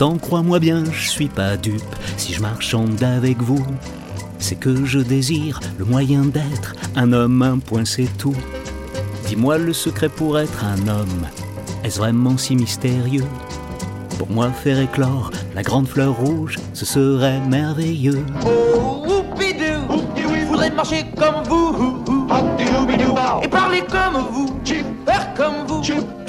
Pourtant, crois-moi bien, je suis pas dupe. Si je marchande avec vous, c'est que je désire le moyen d'être un homme, un point, c'est tout. Dis-moi le secret pour être un homme. Est-ce vraiment si mystérieux? Pour moi, faire éclore la grande fleur rouge, ce serait merveilleux. Oh, oupidou, voudrais marcher comme vous, et parler comme vous, faire comme vous.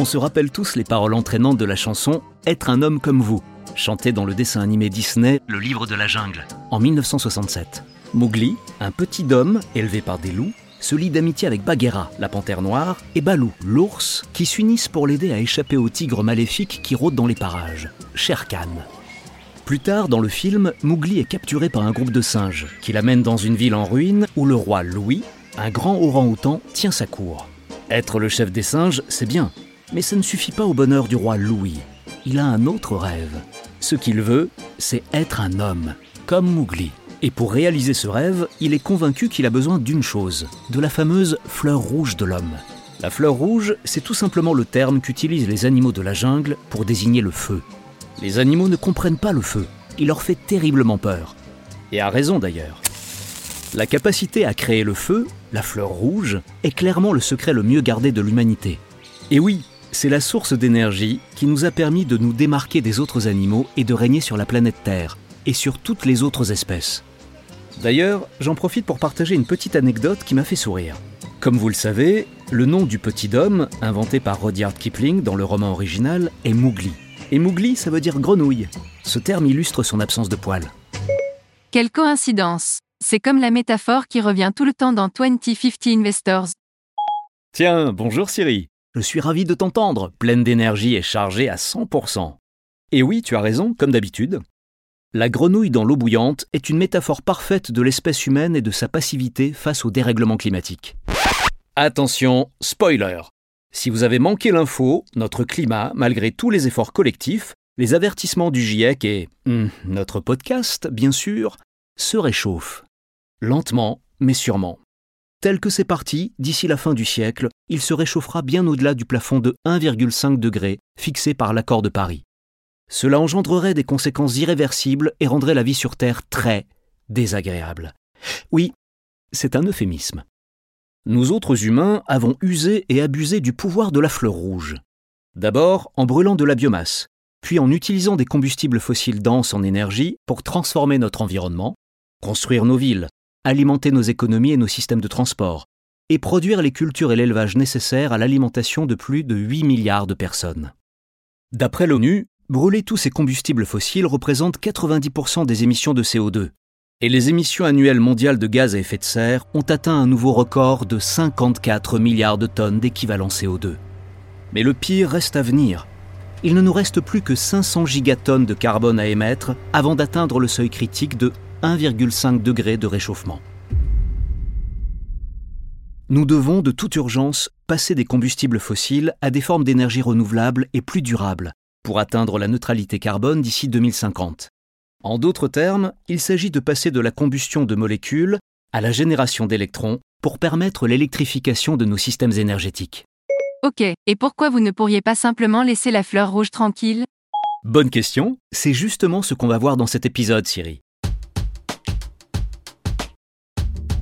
On se rappelle tous les paroles entraînantes de la chanson Être un homme comme vous, chantée dans le dessin animé Disney Le livre de la jungle, en 1967. Mowgli, un petit homme élevé par des loups, se lie d'amitié avec Bagheera, la panthère noire, et Balou, l'ours, qui s'unissent pour l'aider à échapper au tigre maléfique qui rôde dans les parages, Shere Khan. Plus tard, dans le film, Mowgli est capturé par un groupe de singes, qui l'amène dans une ville en ruine où le roi Louis, un grand orang-outan, tient sa cour. Être le chef des singes, c'est bien, mais ça ne suffit pas au bonheur du roi Louis. Il a un autre rêve. Ce qu'il veut, c'est être un homme, comme Mowgli. Et pour réaliser ce rêve, il est convaincu qu'il a besoin d'une chose, de la fameuse fleur rouge de l'homme. La fleur rouge, c'est tout simplement le terme qu'utilisent les animaux de la jungle pour désigner le feu. Les animaux ne comprennent pas le feu, il leur fait terriblement peur. Et à raison d'ailleurs. La capacité à créer le feu, la fleur rouge, est clairement le secret le mieux gardé de l'humanité. Et oui, c'est la source d'énergie qui nous a permis de nous démarquer des autres animaux et de régner sur la planète Terre, et sur toutes les autres espèces. D'ailleurs, j'en profite pour partager une petite anecdote qui m'a fait sourire. Comme vous le savez, le nom du petit homme, inventé par Rudyard Kipling dans le roman original, est Mowgli. Et Mowgli, ça veut dire grenouille. Ce terme illustre son absence de poils. Quelle coïncidence C'est comme la métaphore qui revient tout le temps dans 2050 Investors. Tiens, bonjour Siri. Je suis ravi de t'entendre, pleine d'énergie et chargée à 100%. Et oui, tu as raison, comme d'habitude. La grenouille dans l'eau bouillante est une métaphore parfaite de l'espèce humaine et de sa passivité face au dérèglement climatique. Attention, spoiler Si vous avez manqué l'info, notre climat, malgré tous les efforts collectifs, les avertissements du GIEC et hmm, notre podcast, bien sûr, se réchauffe. Lentement, mais sûrement. Tel que c'est parti, d'ici la fin du siècle, il se réchauffera bien au-delà du plafond de 1,5 degré fixé par l'accord de Paris. Cela engendrerait des conséquences irréversibles et rendrait la vie sur Terre très désagréable. Oui, c'est un euphémisme. Nous autres humains avons usé et abusé du pouvoir de la fleur rouge. D'abord en brûlant de la biomasse, puis en utilisant des combustibles fossiles denses en énergie pour transformer notre environnement, construire nos villes, alimenter nos économies et nos systèmes de transport, et produire les cultures et l'élevage nécessaires à l'alimentation de plus de 8 milliards de personnes. D'après l'ONU, brûler tous ces combustibles fossiles représente 90% des émissions de CO2, et les émissions annuelles mondiales de gaz à effet de serre ont atteint un nouveau record de 54 milliards de tonnes d'équivalent CO2. Mais le pire reste à venir. Il ne nous reste plus que 500 gigatonnes de carbone à émettre avant d'atteindre le seuil critique de 1,5 degré de réchauffement. Nous devons de toute urgence passer des combustibles fossiles à des formes d'énergie renouvelables et plus durables pour atteindre la neutralité carbone d'ici 2050. En d'autres termes, il s'agit de passer de la combustion de molécules à la génération d'électrons pour permettre l'électrification de nos systèmes énergétiques. Ok, et pourquoi vous ne pourriez pas simplement laisser la fleur rouge tranquille? Bonne question, c'est justement ce qu'on va voir dans cet épisode, Siri.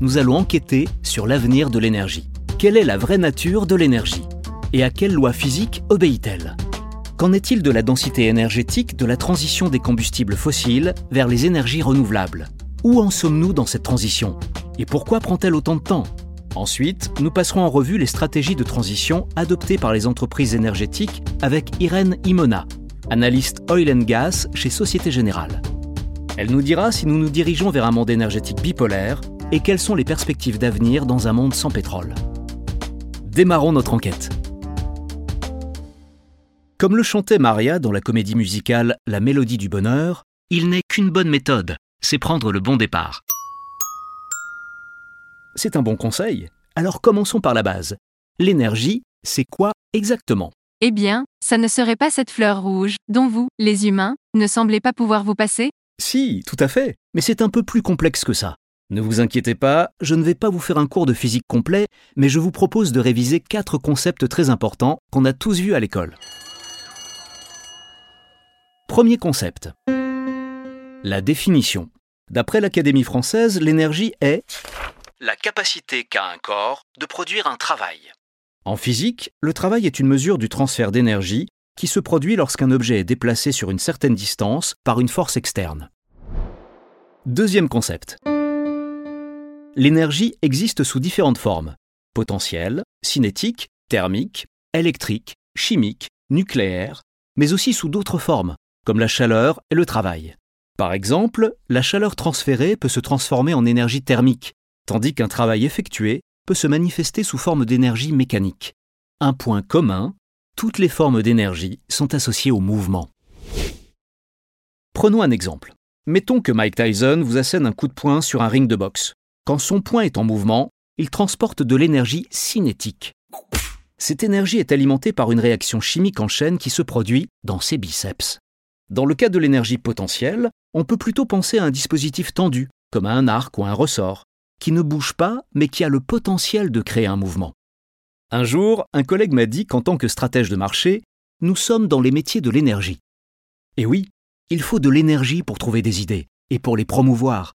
Nous allons enquêter sur l'avenir de l'énergie. Quelle est la vraie nature de l'énergie? Et à quelle loi physique obéit-elle? Qu'en est-il de la densité énergétique de la transition des combustibles fossiles vers les énergies renouvelables? Où en sommes-nous dans cette transition? Et pourquoi prend-elle autant de temps? Ensuite, nous passerons en revue les stratégies de transition adoptées par les entreprises énergétiques avec Irène Imona, analyste oil and gas chez Société Générale. Elle nous dira si nous nous dirigeons vers un monde énergétique bipolaire et quelles sont les perspectives d'avenir dans un monde sans pétrole? Démarrons notre enquête. Comme le chantait Maria dans la comédie musicale La Mélodie du Bonheur, il n'est qu'une bonne méthode, c'est prendre le bon départ. C'est un bon conseil. Alors commençons par la base. L'énergie, c'est quoi exactement? Eh bien, ça ne serait pas cette fleur rouge, dont vous, les humains, ne semblez pas pouvoir vous passer? Si, tout à fait, mais c'est un peu plus complexe que ça. Ne vous inquiétez pas, je ne vais pas vous faire un cours de physique complet, mais je vous propose de réviser quatre concepts très importants qu'on a tous vus à l'école. Premier concept. La définition. D'après l'Académie française, l'énergie est la capacité qu'a un corps de produire un travail. En physique, le travail est une mesure du transfert d'énergie qui se produit lorsqu'un objet est déplacé sur une certaine distance par une force externe. Deuxième concept. L'énergie existe sous différentes formes potentielle, cinétique, thermique, électrique, chimique, nucléaire, mais aussi sous d'autres formes, comme la chaleur et le travail. Par exemple, la chaleur transférée peut se transformer en énergie thermique, tandis qu'un travail effectué peut se manifester sous forme d'énergie mécanique. Un point commun, toutes les formes d'énergie sont associées au mouvement. Prenons un exemple. Mettons que Mike Tyson vous assène un coup de poing sur un ring de boxe. Quand son poing est en mouvement, il transporte de l'énergie cinétique. Cette énergie est alimentée par une réaction chimique en chaîne qui se produit dans ses biceps. Dans le cas de l'énergie potentielle, on peut plutôt penser à un dispositif tendu, comme à un arc ou un ressort, qui ne bouge pas mais qui a le potentiel de créer un mouvement. Un jour, un collègue m'a dit qu'en tant que stratège de marché, nous sommes dans les métiers de l'énergie. Et oui, il faut de l'énergie pour trouver des idées et pour les promouvoir,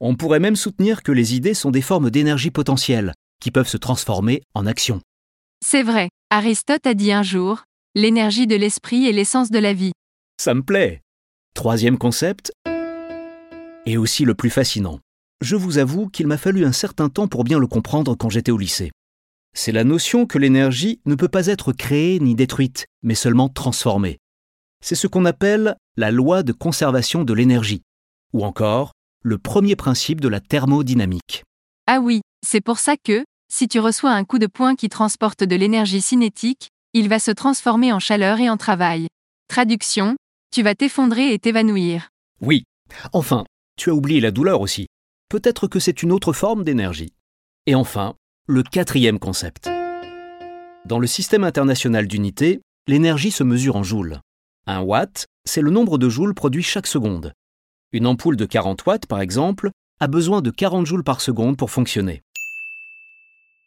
on pourrait même soutenir que les idées sont des formes d'énergie potentielle, qui peuvent se transformer en action. C'est vrai, Aristote a dit un jour, l'énergie de l'esprit est l'essence de la vie. Ça me plaît. Troisième concept, et aussi le plus fascinant. Je vous avoue qu'il m'a fallu un certain temps pour bien le comprendre quand j'étais au lycée. C'est la notion que l'énergie ne peut pas être créée ni détruite, mais seulement transformée. C'est ce qu'on appelle la loi de conservation de l'énergie, ou encore le premier principe de la thermodynamique. Ah oui, c'est pour ça que, si tu reçois un coup de poing qui transporte de l'énergie cinétique, il va se transformer en chaleur et en travail. Traduction, tu vas t'effondrer et t'évanouir. Oui. Enfin, tu as oublié la douleur aussi. Peut-être que c'est une autre forme d'énergie. Et enfin, le quatrième concept. Dans le système international d'unité, l'énergie se mesure en joules. Un watt, c'est le nombre de joules produits chaque seconde. Une ampoule de 40 watts, par exemple, a besoin de 40 joules par seconde pour fonctionner.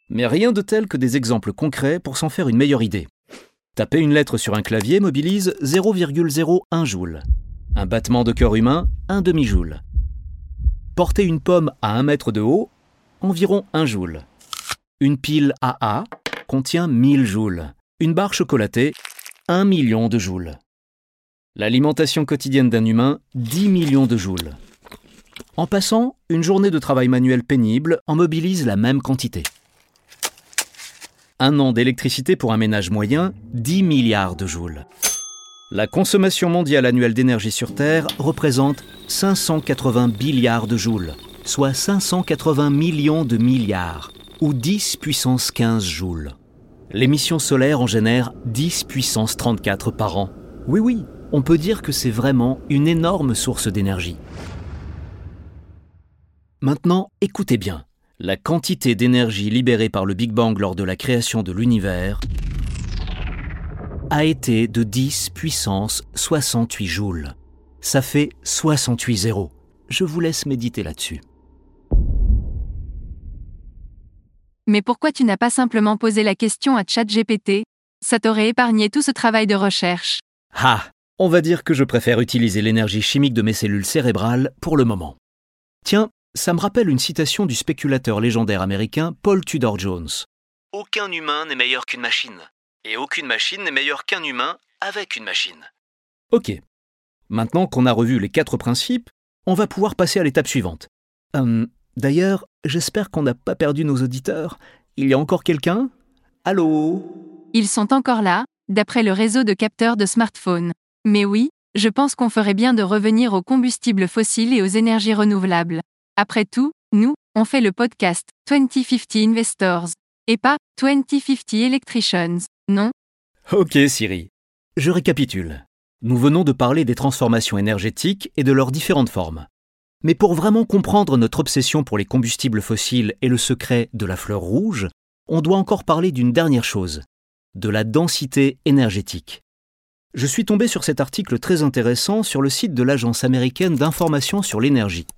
Mais rien de tel que des exemples concrets pour s'en faire une meilleure idée. Taper une lettre sur un clavier mobilise 0,01 joule. Un battement de cœur humain, 1 demi-joule. Porter une pomme à 1 mètre de haut, environ 1 joule. Une pile AA contient 1000 joules. Une barre chocolatée, 1 million de joules. L'alimentation quotidienne d'un humain, 10 millions de joules. En passant, une journée de travail manuel pénible en mobilise la même quantité. Un an d'électricité pour un ménage moyen, 10 milliards de joules. La consommation mondiale annuelle d'énergie sur Terre représente 580 milliards de joules, soit 580 millions de milliards, ou 10 puissance 15 joules. L'émission solaire en génère 10 puissance 34 par an. Oui, oui, on peut dire que c'est vraiment une énorme source d'énergie. Maintenant, écoutez bien. La quantité d'énergie libérée par le Big Bang lors de la création de l'univers a été de 10 puissance 68 joules. Ça fait 68 zéros. Je vous laisse méditer là-dessus. Mais pourquoi tu n'as pas simplement posé la question à ChatGPT Ça t'aurait épargné tout ce travail de recherche. Ah on va dire que je préfère utiliser l'énergie chimique de mes cellules cérébrales pour le moment. Tiens, ça me rappelle une citation du spéculateur légendaire américain Paul Tudor Jones. Aucun humain n'est meilleur qu'une machine, et aucune machine n'est meilleure qu'un humain avec une machine. Ok. Maintenant qu'on a revu les quatre principes, on va pouvoir passer à l'étape suivante. Hum, d'ailleurs, j'espère qu'on n'a pas perdu nos auditeurs. Il y a encore quelqu'un? Allô? Ils sont encore là, d'après le réseau de capteurs de smartphones. Mais oui, je pense qu'on ferait bien de revenir aux combustibles fossiles et aux énergies renouvelables. Après tout, nous, on fait le podcast 2050 Investors. Et pas 2050 Electricians, non? Ok Siri. Je récapitule. Nous venons de parler des transformations énergétiques et de leurs différentes formes. Mais pour vraiment comprendre notre obsession pour les combustibles fossiles et le secret de la fleur rouge, on doit encore parler d'une dernière chose, de la densité énergétique. Je suis tombé sur cet article très intéressant sur le site de l'Agence américaine d'information sur l'énergie.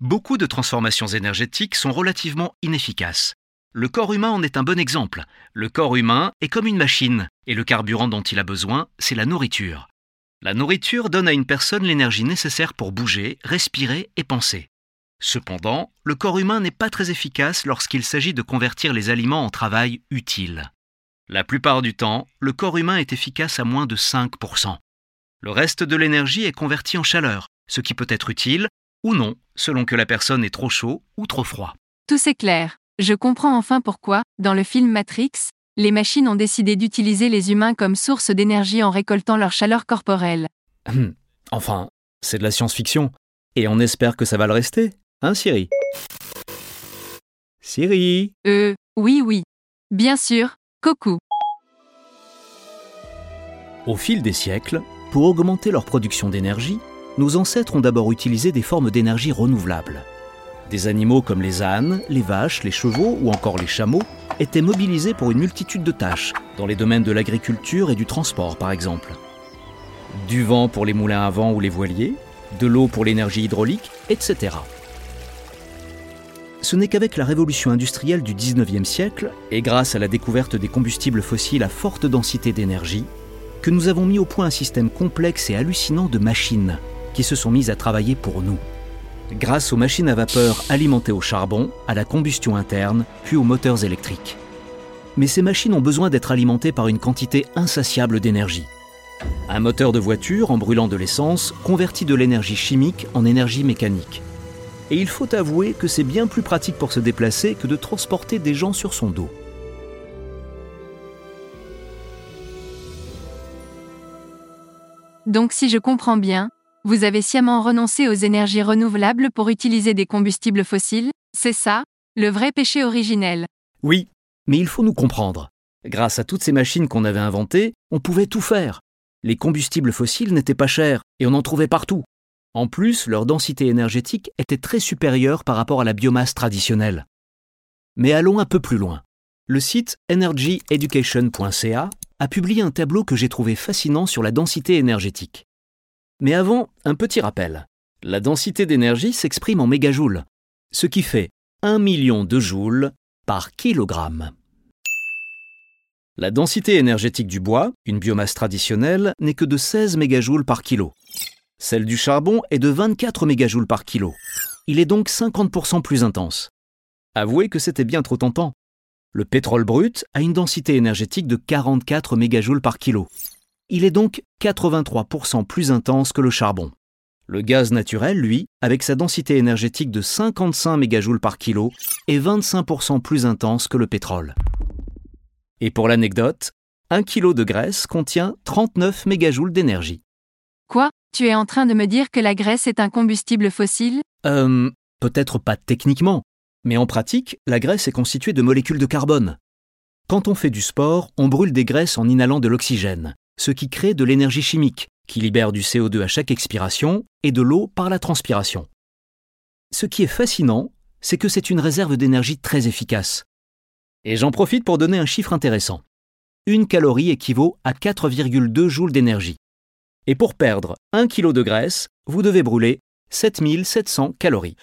Beaucoup de transformations énergétiques sont relativement inefficaces. Le corps humain en est un bon exemple. Le corps humain est comme une machine, et le carburant dont il a besoin, c'est la nourriture. La nourriture donne à une personne l'énergie nécessaire pour bouger, respirer et penser. Cependant, le corps humain n'est pas très efficace lorsqu'il s'agit de convertir les aliments en travail utile. La plupart du temps, le corps humain est efficace à moins de 5%. Le reste de l'énergie est converti en chaleur, ce qui peut être utile ou non, selon que la personne est trop chaud ou trop froid. Tout c'est clair. Je comprends enfin pourquoi, dans le film Matrix, les machines ont décidé d'utiliser les humains comme source d'énergie en récoltant leur chaleur corporelle. Hum, enfin, c'est de la science-fiction. Et on espère que ça va le rester, hein Siri? Siri? Euh, oui, oui. Bien sûr, coucou. Au fil des siècles, pour augmenter leur production d'énergie, nos ancêtres ont d'abord utilisé des formes d'énergie renouvelables. Des animaux comme les ânes, les vaches, les chevaux ou encore les chameaux étaient mobilisés pour une multitude de tâches, dans les domaines de l'agriculture et du transport par exemple. Du vent pour les moulins à vent ou les voiliers, de l'eau pour l'énergie hydraulique, etc. Ce n'est qu'avec la révolution industrielle du 19e siècle, et grâce à la découverte des combustibles fossiles à forte densité d'énergie, que nous avons mis au point un système complexe et hallucinant de machines qui se sont mises à travailler pour nous. Grâce aux machines à vapeur alimentées au charbon, à la combustion interne, puis aux moteurs électriques. Mais ces machines ont besoin d'être alimentées par une quantité insatiable d'énergie. Un moteur de voiture, en brûlant de l'essence, convertit de l'énergie chimique en énergie mécanique. Et il faut avouer que c'est bien plus pratique pour se déplacer que de transporter des gens sur son dos. Donc si je comprends bien, vous avez sciemment renoncé aux énergies renouvelables pour utiliser des combustibles fossiles, c'est ça, le vrai péché originel. Oui, mais il faut nous comprendre. Grâce à toutes ces machines qu'on avait inventées, on pouvait tout faire. Les combustibles fossiles n'étaient pas chers et on en trouvait partout. En plus, leur densité énergétique était très supérieure par rapport à la biomasse traditionnelle. Mais allons un peu plus loin. Le site energyeducation.ca a publié un tableau que j'ai trouvé fascinant sur la densité énergétique. Mais avant, un petit rappel. La densité d'énergie s'exprime en mégajoules, ce qui fait 1 million de joules par kilogramme. La densité énergétique du bois, une biomasse traditionnelle, n'est que de 16 mégajoules par kilo. Celle du charbon est de 24 mégajoules par kilo. Il est donc 50% plus intense. Avouez que c'était bien trop tentant. Le pétrole brut a une densité énergétique de 44 mégajoules par kilo. Il est donc 83% plus intense que le charbon. Le gaz naturel, lui, avec sa densité énergétique de 55 mégajoules par kilo, est 25% plus intense que le pétrole. Et pour l'anecdote, un kilo de graisse contient 39 mégajoules d'énergie. Quoi? Tu es en train de me dire que la graisse est un combustible fossile? Euh, peut-être pas techniquement, mais en pratique, la graisse est constituée de molécules de carbone. Quand on fait du sport, on brûle des graisses en inhalant de l'oxygène, ce qui crée de l'énergie chimique, qui libère du CO2 à chaque expiration et de l'eau par la transpiration. Ce qui est fascinant, c'est que c'est une réserve d'énergie très efficace. Et j'en profite pour donner un chiffre intéressant. Une calorie équivaut à 4,2 joules d'énergie. Et pour perdre 1 kg de graisse, vous devez brûler 7700 calories.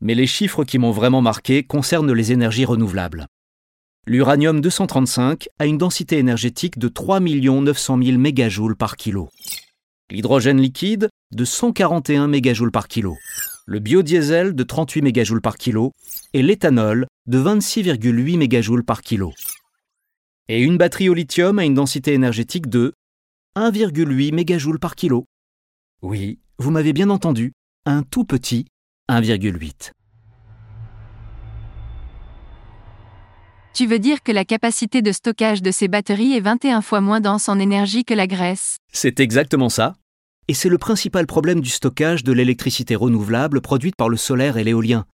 Mais les chiffres qui m'ont vraiment marqué concernent les énergies renouvelables. L'uranium 235 a une densité énergétique de 3 900 000 mégajoules par kilo. L'hydrogène liquide de 141 mégajoules par kilo. Le biodiesel de 38 mégajoules par kilo et l'éthanol de 26,8 mégajoules par kilo. Et une batterie au lithium a une densité énergétique de 1,8 mégajoules par kilo. Oui, vous m'avez bien entendu, un tout petit 1,8. Tu veux dire que la capacité de stockage de ces batteries est 21 fois moins dense en énergie que la graisse? C'est exactement ça. Et c'est le principal problème du stockage de l'électricité renouvelable produite par le solaire et l'éolien.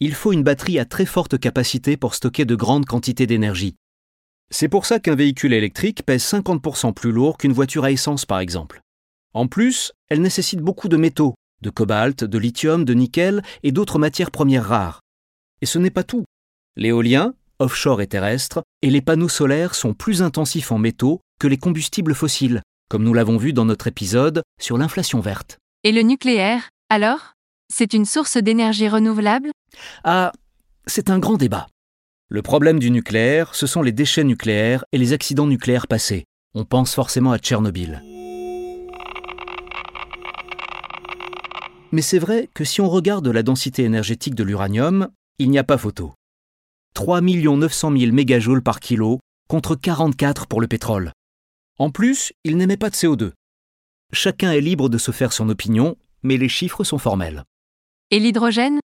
Il faut une batterie à très forte capacité pour stocker de grandes quantités d'énergie. C'est pour ça qu'un véhicule électrique pèse 50% plus lourd qu'une voiture à essence par exemple. En plus, elle nécessite beaucoup de métaux, de cobalt, de lithium, de nickel et d'autres matières premières rares. Et ce n'est pas tout. L'éolien, offshore et terrestre, et les panneaux solaires sont plus intensifs en métaux que les combustibles fossiles, comme nous l'avons vu dans notre épisode sur l'inflation verte. Et le nucléaire, alors? C'est une source d'énergie renouvelable? Ah, c'est un grand débat. Le problème du nucléaire, ce sont les déchets nucléaires et les accidents nucléaires passés. On pense forcément à Tchernobyl. Mais c'est vrai que si on regarde la densité énergétique de l'uranium, il n'y a pas photo. 3 900 000 mégajoules par kilo contre 44 pour le pétrole. En plus, il n'émet pas de CO2. Chacun est libre de se faire son opinion, mais les chiffres sont formels. Et l'hydrogène?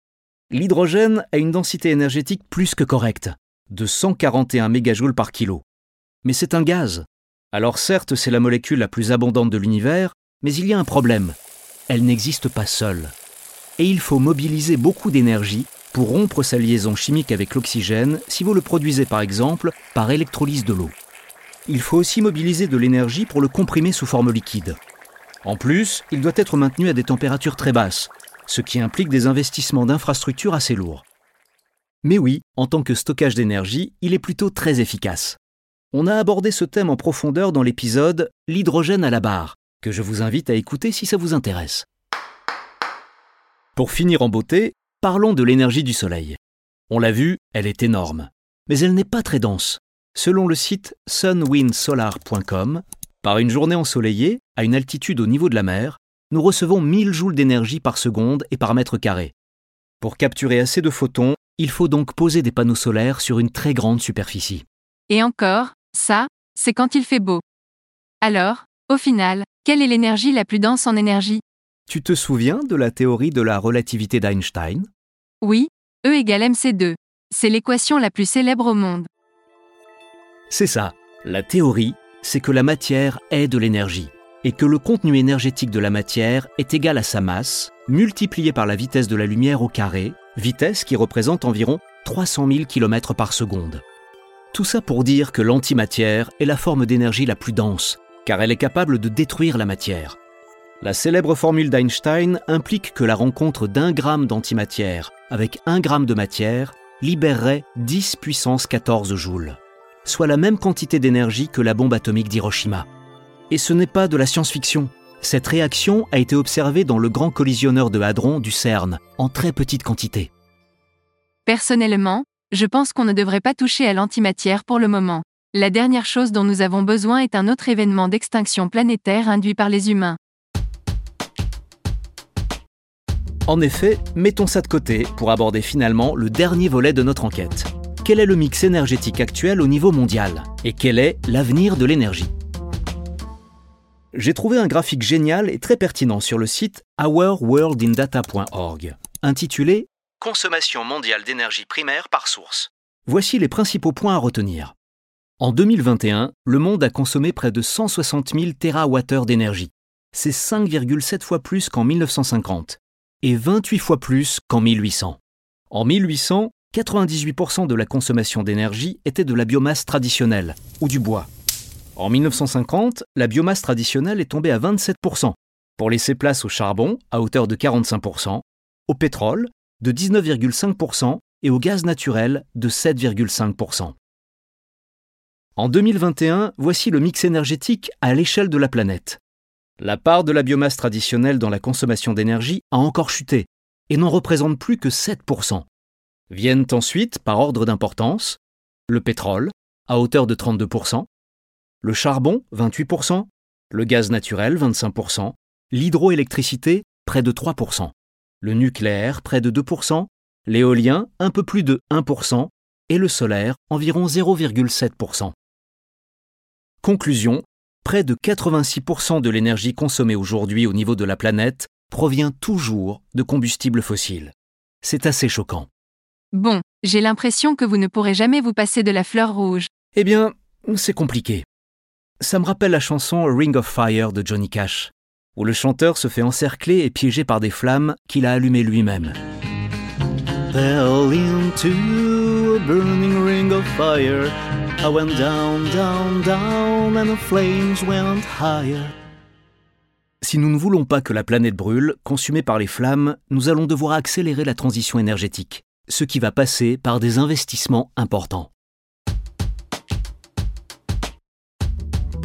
L'hydrogène a une densité énergétique plus que correcte, de 141 mégajoules par kilo. Mais c'est un gaz. Alors certes, c'est la molécule la plus abondante de l'univers, mais il y a un problème. Elle n'existe pas seule. Et il faut mobiliser beaucoup d'énergie pour rompre sa liaison chimique avec l'oxygène si vous le produisez par exemple par électrolyse de l'eau. Il faut aussi mobiliser de l'énergie pour le comprimer sous forme liquide. En plus, il doit être maintenu à des températures très basses, ce qui implique des investissements d'infrastructures assez lourds. Mais oui, en tant que stockage d'énergie, il est plutôt très efficace. On a abordé ce thème en profondeur dans l'épisode L'hydrogène à la barre, que je vous invite à écouter si ça vous intéresse. Pour finir en beauté, parlons de l'énergie du Soleil. On l'a vu, elle est énorme. Mais elle n'est pas très dense. Selon le site sunwindsolar.com, par une journée ensoleillée, à une altitude au niveau de la mer, nous recevons 1000 joules d'énergie par seconde et par mètre carré. Pour capturer assez de photons, il faut donc poser des panneaux solaires sur une très grande superficie. Et encore, ça, c'est quand il fait beau. Alors, au final, quelle est l'énergie la plus dense en énergie? Tu te souviens de la théorie de la relativité d'Einstein? Oui, E égale mc2. C'est l'équation la plus célèbre au monde. C'est ça. La théorie, c'est que la matière est de l'énergie et que le contenu énergétique de la matière est égal à sa masse, multiplié par la vitesse de la lumière au carré, vitesse qui représente environ 300 000 km par seconde. Tout ça pour dire que l'antimatière est la forme d'énergie la plus dense, car elle est capable de détruire la matière. La célèbre formule d'Einstein implique que la rencontre d'un gramme d'antimatière avec un gramme de matière libérerait 10 puissance 14 joules, soit la même quantité d'énergie que la bombe atomique d'Hiroshima. Et ce n'est pas de la science-fiction. Cette réaction a été observée dans le grand collisionneur de hadrons du CERN, en très petite quantité. Personnellement, je pense qu'on ne devrait pas toucher à l'antimatière pour le moment. La dernière chose dont nous avons besoin est un autre événement d'extinction planétaire induit par les humains. En effet, mettons ça de côté pour aborder finalement le dernier volet de notre enquête. Quel est le mix énergétique actuel au niveau mondial? Et quel est l'avenir de l'énergie? J'ai trouvé un graphique génial et très pertinent sur le site ourworldindata.org, intitulé Consommation mondiale d'énergie primaire par source. Voici les principaux points à retenir. En 2021, le monde a consommé près de 160 000 TWh d'énergie. C'est 5,7 fois plus qu'en 1950 et 28 fois plus qu'en 1800. En 1800, 98% de la consommation d'énergie était de la biomasse traditionnelle ou du bois. En 1950, la biomasse traditionnelle est tombée à 27%, pour laisser place au charbon à hauteur de 45%, au pétrole de 19,5% et au gaz naturel de 7,5%. En 2021, voici le mix énergétique à l'échelle de la planète. La part de la biomasse traditionnelle dans la consommation d'énergie a encore chuté et n'en représente plus que 7%. Viennent ensuite, par ordre d'importance, le pétrole, à hauteur de 32%, le charbon 28%, le gaz naturel 25%, l'hydroélectricité près de 3%, le nucléaire près de 2%, l'éolien un peu plus de 1% et le solaire environ 0,7%. Conclusion, près de 86% de l'énergie consommée aujourd'hui au niveau de la planète provient toujours de combustibles fossiles. C'est assez choquant. Bon, j'ai l'impression que vous ne pourrez jamais vous passer de la fleur rouge. Eh bien, c'est compliqué. Ça me rappelle la chanson Ring of Fire de Johnny Cash, où le chanteur se fait encercler et piéger par des flammes qu'il a allumées lui-même. Fell into a burning ring of fire. I went down, down, down, and the flames went higher. Si nous ne voulons pas que la planète brûle, consumée par les flammes, nous allons devoir accélérer la transition énergétique, ce qui va passer par des investissements importants.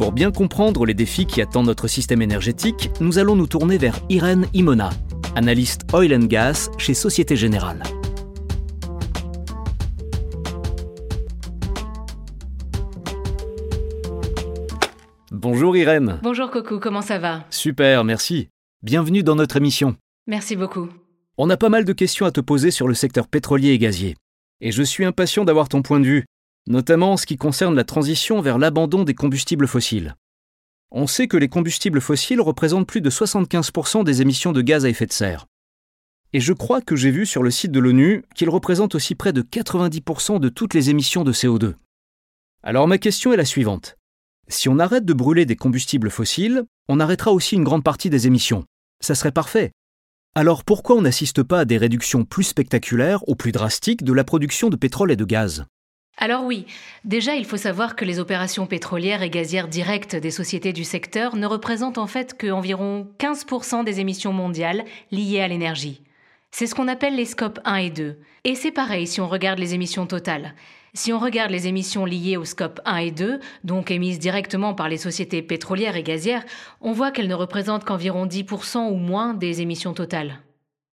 Pour bien comprendre les défis qui attendent notre système énergétique, nous allons nous tourner vers Irène Imona, analyste oil and gas chez Société Générale. Bonjour Irène. Bonjour Coco, comment ça va? Super, merci. Bienvenue dans notre émission. Merci beaucoup. On a pas mal de questions à te poser sur le secteur pétrolier et gazier. Et je suis impatient d'avoir ton point de vue, notamment en ce qui concerne la transition vers l'abandon des combustibles fossiles. On sait que les combustibles fossiles représentent plus de 75% des émissions de gaz à effet de serre. Et je crois que j'ai vu sur le site de l'ONU qu'ils représentent aussi près de 90% de toutes les émissions de CO2. Alors ma question est la suivante. Si on arrête de brûler des combustibles fossiles, on arrêtera aussi une grande partie des émissions. Ça serait parfait. Alors pourquoi on n'assiste pas à des réductions plus spectaculaires ou plus drastiques de la production de pétrole et de gaz? Alors oui, déjà il faut savoir que les opérations pétrolières et gazières directes des sociétés du secteur ne représentent en fait qu'environ 15% des émissions mondiales liées à l'énergie. C'est ce qu'on appelle les scopes 1 et 2. Et c'est pareil si on regarde les émissions totales. Si on regarde les émissions liées aux scopes 1 et 2, donc émises directement par les sociétés pétrolières et gazières, on voit qu'elles ne représentent qu'environ 10% ou moins des émissions totales.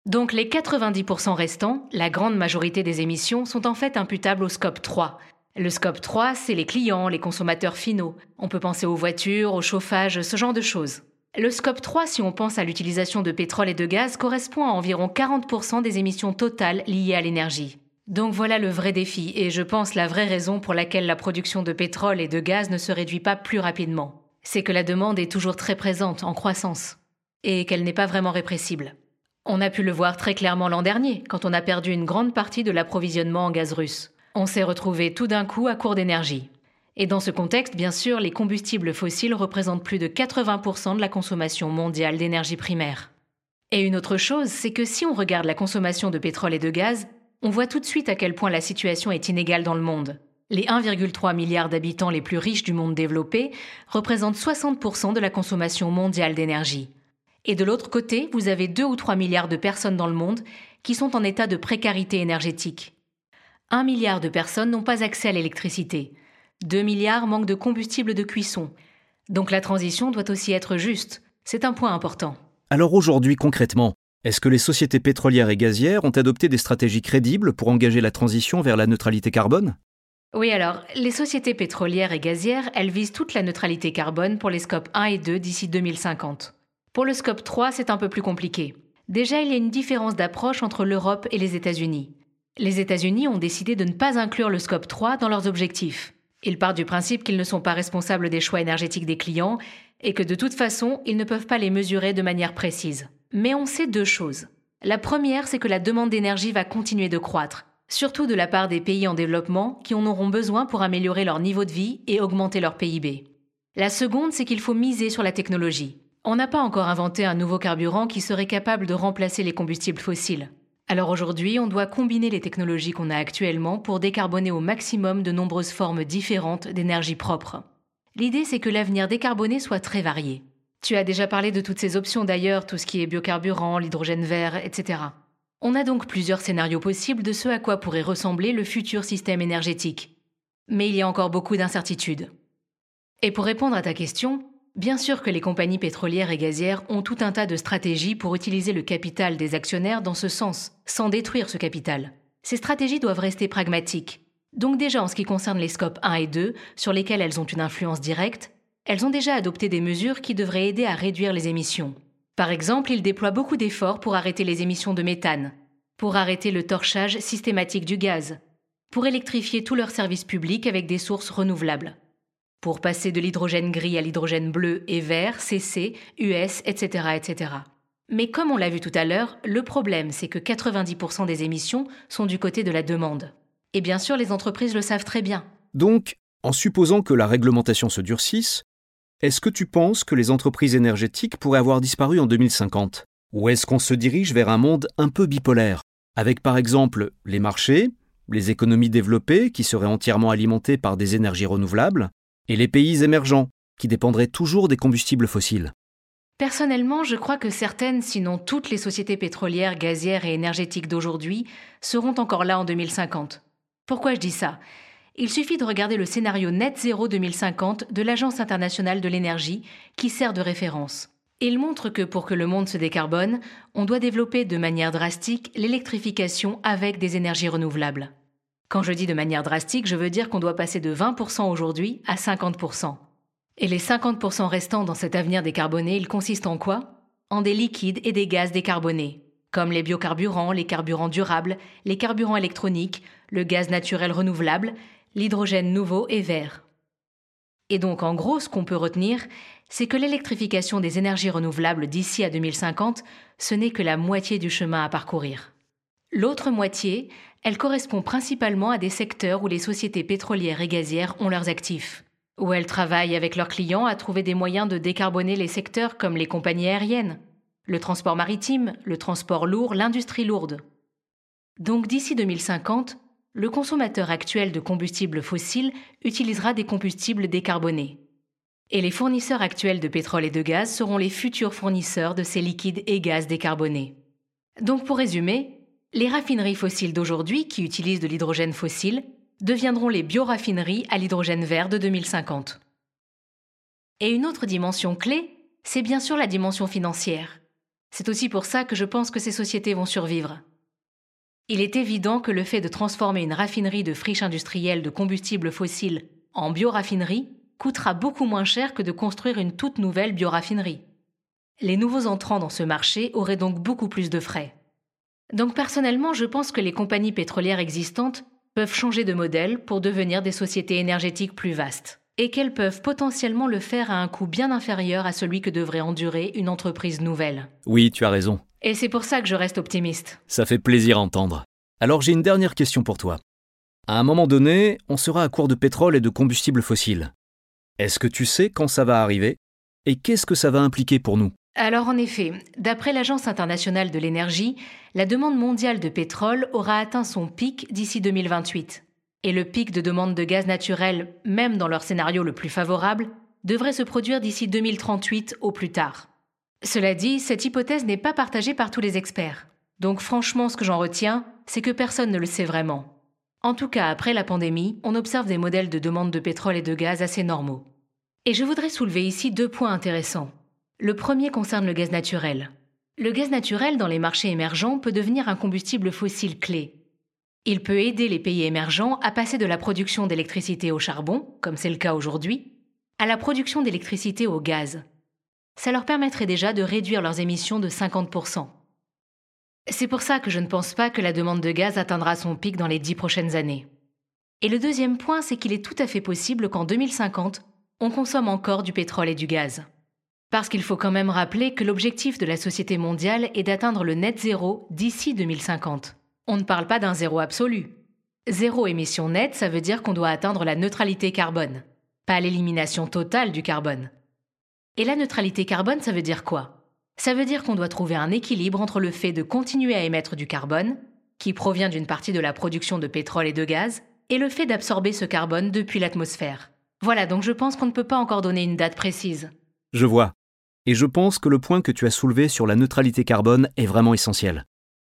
Donc les 90% restants, la grande majorité des émissions, sont en fait imputables au scope 3. Le scope 3, c'est les clients, les consommateurs finaux. On peut penser aux voitures, au chauffage, ce genre de choses. Le scope 3, si on pense à l'utilisation de pétrole et de gaz, correspond à environ 40% des émissions totales liées à l'énergie. Donc voilà le vrai défi, et je pense la vraie raison pour laquelle la production de pétrole et de gaz ne se réduit pas plus rapidement. C'est que la demande est toujours très présente, en croissance, et qu'elle n'est pas vraiment répressible. On a pu le voir très clairement l'an dernier, quand on a perdu une grande partie de l'approvisionnement en gaz russe. On s'est retrouvé tout d'un coup à court d'énergie. Et dans ce contexte, bien sûr, les combustibles fossiles représentent plus de 80% de la consommation mondiale d'énergie primaire. Et une autre chose, c'est que si on regarde la consommation de pétrole et de gaz, on voit tout de suite à quel point la situation est inégale dans le monde. Les 1,3 milliard d'habitants les plus riches du monde développé représentent 60% de la consommation mondiale d'énergie. Et de l'autre côté, vous avez 2 ou 3 milliards de personnes dans le monde qui sont en état de précarité énergétique. 1 milliard de personnes n'ont pas accès à l'électricité. 2 milliards manquent de combustible de cuisson. Donc la transition doit aussi être juste. C'est un point important. Alors aujourd'hui, concrètement, est-ce que les sociétés pétrolières et gazières ont adopté des stratégies crédibles pour engager la transition vers la neutralité carbone? Oui, alors, les sociétés pétrolières et gazières, elles visent toute la neutralité carbone pour les scopes 1 et 2 d'ici 2050. Pour le scope 3, c'est un peu plus compliqué. Déjà, il y a une différence d'approche entre l'Europe et les États-Unis. Les États-Unis ont décidé de ne pas inclure le scope 3 dans leurs objectifs. Ils partent du principe qu'ils ne sont pas responsables des choix énergétiques des clients et que de toute façon, ils ne peuvent pas les mesurer de manière précise. Mais on sait deux choses. La première, c'est que la demande d'énergie va continuer de croître, surtout de la part des pays en développement qui en auront besoin pour améliorer leur niveau de vie et augmenter leur PIB. La seconde, c'est qu'il faut miser sur la technologie. On n'a pas encore inventé un nouveau carburant qui serait capable de remplacer les combustibles fossiles. Alors aujourd'hui, on doit combiner les technologies qu'on a actuellement pour décarboner au maximum de nombreuses formes différentes d'énergie propre. L'idée, c'est que l'avenir décarboné soit très varié. Tu as déjà parlé de toutes ces options d'ailleurs, tout ce qui est biocarburant, l'hydrogène vert, etc. On a donc plusieurs scénarios possibles de ce à quoi pourrait ressembler le futur système énergétique. Mais il y a encore beaucoup d'incertitudes. Et pour répondre à ta question, Bien sûr que les compagnies pétrolières et gazières ont tout un tas de stratégies pour utiliser le capital des actionnaires dans ce sens, sans détruire ce capital. Ces stratégies doivent rester pragmatiques. Donc déjà en ce qui concerne les scopes 1 et 2, sur lesquels elles ont une influence directe, elles ont déjà adopté des mesures qui devraient aider à réduire les émissions. Par exemple, ils déploient beaucoup d'efforts pour arrêter les émissions de méthane, pour arrêter le torchage systématique du gaz, pour électrifier tous leurs services publics avec des sources renouvelables pour passer de l'hydrogène gris à l'hydrogène bleu et vert, CC, US, etc., etc. Mais comme on l'a vu tout à l'heure, le problème c'est que 90% des émissions sont du côté de la demande. Et bien sûr, les entreprises le savent très bien. Donc, en supposant que la réglementation se durcisse, est-ce que tu penses que les entreprises énergétiques pourraient avoir disparu en 2050 Ou est-ce qu'on se dirige vers un monde un peu bipolaire, avec par exemple les marchés, les économies développées qui seraient entièrement alimentées par des énergies renouvelables, et les pays émergents qui dépendraient toujours des combustibles fossiles. Personnellement, je crois que certaines, sinon toutes les sociétés pétrolières, gazières et énergétiques d'aujourd'hui seront encore là en 2050. Pourquoi je dis ça? Il suffit de regarder le scénario Net Zero 2050 de l'Agence internationale de l'énergie qui sert de référence. Il montre que pour que le monde se décarbone, on doit développer de manière drastique l'électrification avec des énergies renouvelables. Quand je dis de manière drastique, je veux dire qu'on doit passer de 20% aujourd'hui à 50%. Et les 50% restants dans cet avenir décarboné, ils consistent en quoi? En des liquides et des gaz décarbonés, comme les biocarburants, les carburants durables, les carburants électroniques, le gaz naturel renouvelable, l'hydrogène nouveau et vert. Et donc en gros, ce qu'on peut retenir, c'est que l'électrification des énergies renouvelables d'ici à 2050, ce n'est que la moitié du chemin à parcourir. L'autre moitié, elle correspond principalement à des secteurs où les sociétés pétrolières et gazières ont leurs actifs, où elles travaillent avec leurs clients à trouver des moyens de décarboner les secteurs comme les compagnies aériennes, le transport maritime, le transport lourd, l'industrie lourde. Donc d'ici 2050, le consommateur actuel de combustibles fossiles utilisera des combustibles décarbonés. Et les fournisseurs actuels de pétrole et de gaz seront les futurs fournisseurs de ces liquides et gaz décarbonés. Donc pour résumer, les raffineries fossiles d'aujourd'hui, qui utilisent de l'hydrogène fossile, deviendront les bioraffineries à l'hydrogène vert de 2050. Et une autre dimension clé, c'est bien sûr la dimension financière. C'est aussi pour ça que je pense que ces sociétés vont survivre. Il est évident que le fait de transformer une raffinerie de friche industrielle de combustibles fossiles en bioraffinerie coûtera beaucoup moins cher que de construire une toute nouvelle bioraffinerie. Les nouveaux entrants dans ce marché auraient donc beaucoup plus de frais. Donc personnellement, je pense que les compagnies pétrolières existantes peuvent changer de modèle pour devenir des sociétés énergétiques plus vastes, et qu'elles peuvent potentiellement le faire à un coût bien inférieur à celui que devrait endurer une entreprise nouvelle. Oui, tu as raison. Et c'est pour ça que je reste optimiste. Ça fait plaisir à entendre. Alors j'ai une dernière question pour toi. À un moment donné, on sera à court de pétrole et de combustibles fossiles. Est-ce que tu sais quand ça va arriver Et qu'est-ce que ça va impliquer pour nous? Alors en effet, d'après l'Agence internationale de l'énergie, la demande mondiale de pétrole aura atteint son pic d'ici 2028. Et le pic de demande de gaz naturel, même dans leur scénario le plus favorable, devrait se produire d'ici 2038 au plus tard. Cela dit, cette hypothèse n'est pas partagée par tous les experts. Donc franchement, ce que j'en retiens, c'est que personne ne le sait vraiment. En tout cas, après la pandémie, on observe des modèles de demande de pétrole et de gaz assez normaux. Et je voudrais soulever ici deux points intéressants. Le premier concerne le gaz naturel. Le gaz naturel dans les marchés émergents peut devenir un combustible fossile clé. Il peut aider les pays émergents à passer de la production d'électricité au charbon, comme c'est le cas aujourd'hui, à la production d'électricité au gaz. Ça leur permettrait déjà de réduire leurs émissions de 50%. C'est pour ça que je ne pense pas que la demande de gaz atteindra son pic dans les dix prochaines années. Et le deuxième point, c'est qu'il est tout à fait possible qu'en 2050, on consomme encore du pétrole et du gaz. Parce qu'il faut quand même rappeler que l'objectif de la société mondiale est d'atteindre le net zéro d'ici 2050. On ne parle pas d'un zéro absolu. Zéro émission nette, ça veut dire qu'on doit atteindre la neutralité carbone, pas l'élimination totale du carbone. Et la neutralité carbone, ça veut dire quoi? Ça veut dire qu'on doit trouver un équilibre entre le fait de continuer à émettre du carbone, qui provient d'une partie de la production de pétrole et de gaz, et le fait d'absorber ce carbone depuis l'atmosphère. Voilà, donc je pense qu'on ne peut pas encore donner une date précise. Je vois. Et je pense que le point que tu as soulevé sur la neutralité carbone est vraiment essentiel.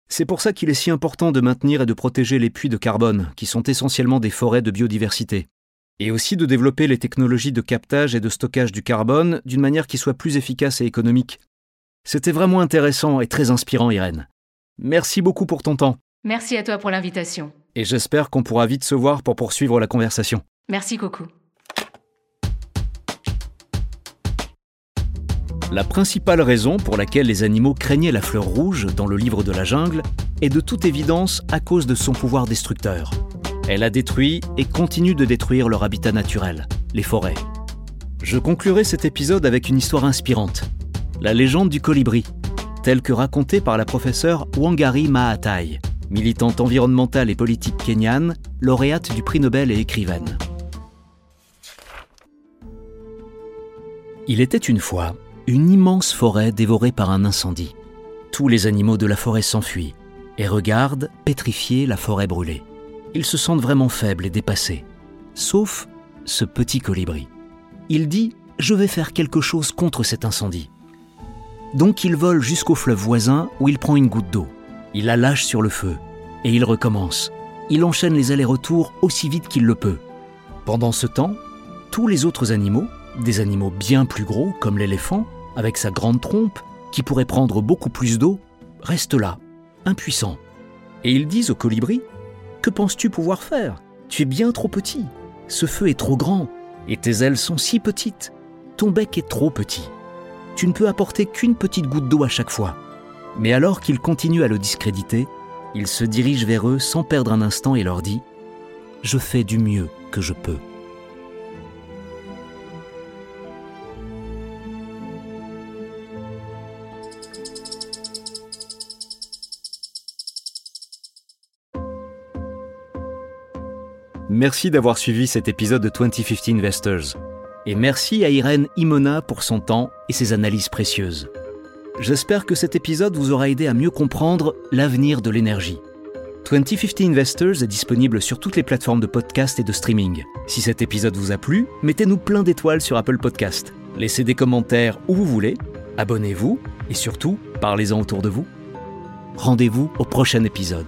C'est pour ça qu'il est si important de maintenir et de protéger les puits de carbone, qui sont essentiellement des forêts de biodiversité, et aussi de développer les technologies de captage et de stockage du carbone d'une manière qui soit plus efficace et économique. C'était vraiment intéressant et très inspirant, Irène. Merci beaucoup pour ton temps. Merci à toi pour l'invitation. Et j'espère qu'on pourra vite se voir pour poursuivre la conversation. Merci Coco. La principale raison pour laquelle les animaux craignaient la fleur rouge dans le livre de la jungle est de toute évidence à cause de son pouvoir destructeur. Elle a détruit et continue de détruire leur habitat naturel, les forêts. Je conclurai cet épisode avec une histoire inspirante, la légende du colibri, telle que racontée par la professeure Wangari Maathai, militante environnementale et politique kenyane, lauréate du prix Nobel et écrivaine. Il était une fois une immense forêt dévorée par un incendie. Tous les animaux de la forêt s'enfuient et regardent, pétrifiés, la forêt brûlée. ils se sentent vraiment faibles et dépassés. Sauf ce petit colibri. Il dit Je vais faire quelque chose contre cet incendie. Donc il vole jusqu'au fleuve voisin où il prend une goutte d'eau. Il la lâche sur le feu. Et il recommence. Il enchaîne les allers-retours aussi vite qu'il le peut. Pendant ce temps, tous les autres animaux, des animaux bien plus gros comme l'éléphant, avec sa grande trompe, qui pourrait prendre beaucoup plus d'eau, restent là, impuissants. Et ils disent au colibri Que penses-tu pouvoir faire? Tu es bien trop petit. Ce feu est trop grand. Et tes ailes sont si petites. Ton bec est trop petit. Tu ne peux apporter qu'une petite goutte d'eau à chaque fois. Mais alors qu'il continue à le discréditer, il se dirige vers eux sans perdre un instant et leur dit ⁇ Je fais du mieux que je peux ⁇ Merci d'avoir suivi cet épisode de 2050 Investors. Et merci à Irène Imona pour son temps et ses analyses précieuses. J'espère que cet épisode vous aura aidé à mieux comprendre l'avenir de l'énergie. 2050 Investors est disponible sur toutes les plateformes de podcast et de streaming. Si cet épisode vous a plu, mettez-nous plein d'étoiles sur Apple Podcast. Laissez des commentaires où vous voulez, abonnez-vous et surtout, parlez-en autour de vous. Rendez-vous au prochain épisode.